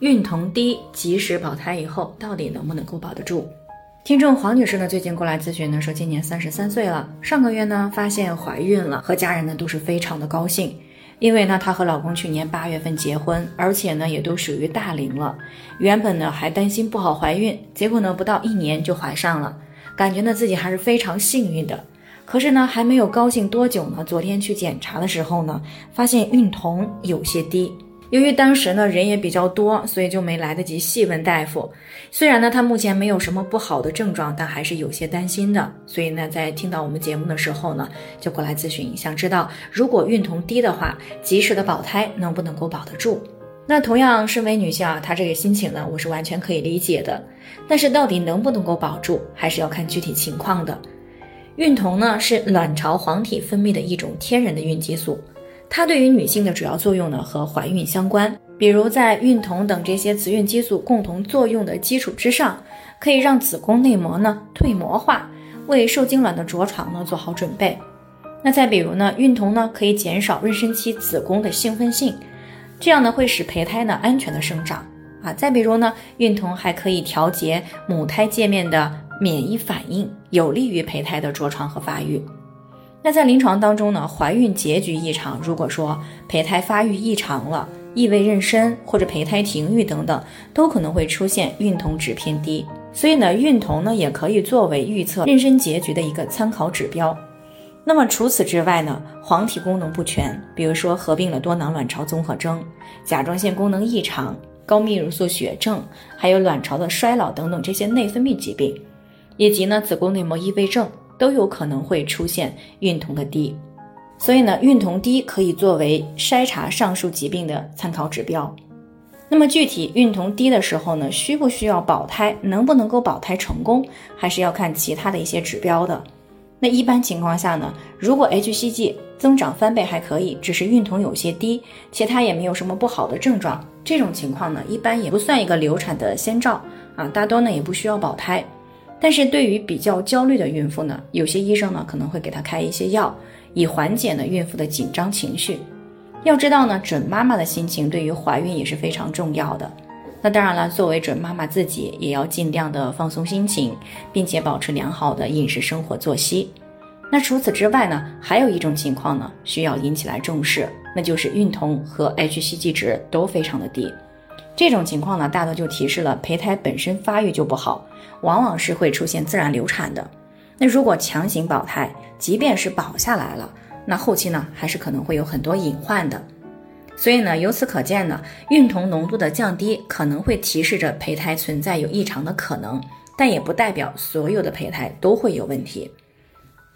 孕酮低，及时保胎以后到底能不能够保得住？听众黄女士呢，最近过来咨询呢，说今年三十三岁了，上个月呢发现怀孕了，和家人呢都是非常的高兴，因为呢她和老公去年八月份结婚，而且呢也都属于大龄了，原本呢还担心不好怀孕，结果呢不到一年就怀上了，感觉呢自己还是非常幸运的。可是呢还没有高兴多久呢，昨天去检查的时候呢，发现孕酮有些低。由于当时呢人也比较多，所以就没来得及细问大夫。虽然呢他目前没有什么不好的症状，但还是有些担心的。所以呢在听到我们节目的时候呢，就过来咨询，想知道如果孕酮低的话，及时的保胎能不能够保得住？那同样身为女性啊，她这个心情呢，我是完全可以理解的。但是到底能不能够保住，还是要看具体情况的。孕酮呢是卵巢黄体分泌的一种天然的孕激素。它对于女性的主要作用呢和怀孕相关，比如在孕酮等这些雌孕激素共同作用的基础之上，可以让子宫内膜呢退膜化，为受精卵的着床呢做好准备。那再比如呢，孕酮呢可以减少妊娠期子宫的兴奋性，这样呢会使胚胎呢安全的生长啊。再比如呢，孕酮还可以调节母胎界面的免疫反应，有利于胚胎的着床和发育。那在临床当中呢，怀孕结局异常，如果说胚胎发育异常了，异位妊娠或者胚胎停育等等，都可能会出现孕酮值偏低。所以呢，孕酮呢也可以作为预测妊娠结局的一个参考指标。那么除此之外呢，黄体功能不全，比如说合并了多囊卵巢综合征、甲状腺功能异常、高泌乳素血症，还有卵巢的衰老等等这些内分泌疾病，以及呢子宫内膜异位症。都有可能会出现孕酮的低，所以呢，孕酮低可以作为筛查上述疾病的参考指标。那么具体孕酮低的时候呢，需不需要保胎，能不能够保胎成功，还是要看其他的一些指标的。那一般情况下呢，如果 hCG 增长翻倍还可以，只是孕酮有些低，其他也没有什么不好的症状，这种情况呢，一般也不算一个流产的先兆啊，大多呢也不需要保胎。但是对于比较焦虑的孕妇呢，有些医生呢可能会给她开一些药，以缓解呢孕妇的紧张情绪。要知道呢，准妈妈的心情对于怀孕也是非常重要的。那当然了，作为准妈妈自己也要尽量的放松心情，并且保持良好的饮食、生活作息。那除此之外呢，还有一种情况呢需要引起来重视，那就是孕酮和 hCG 值都非常的低。这种情况呢，大多就提示了胚胎本身发育就不好，往往是会出现自然流产的。那如果强行保胎，即便是保下来了，那后期呢，还是可能会有很多隐患的。所以呢，由此可见呢，孕酮浓度的降低可能会提示着胚胎存在有异常的可能，但也不代表所有的胚胎都会有问题。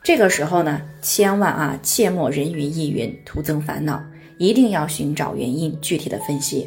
这个时候呢，千万啊，切莫人云亦云，徒增烦恼，一定要寻找原因，具体的分析。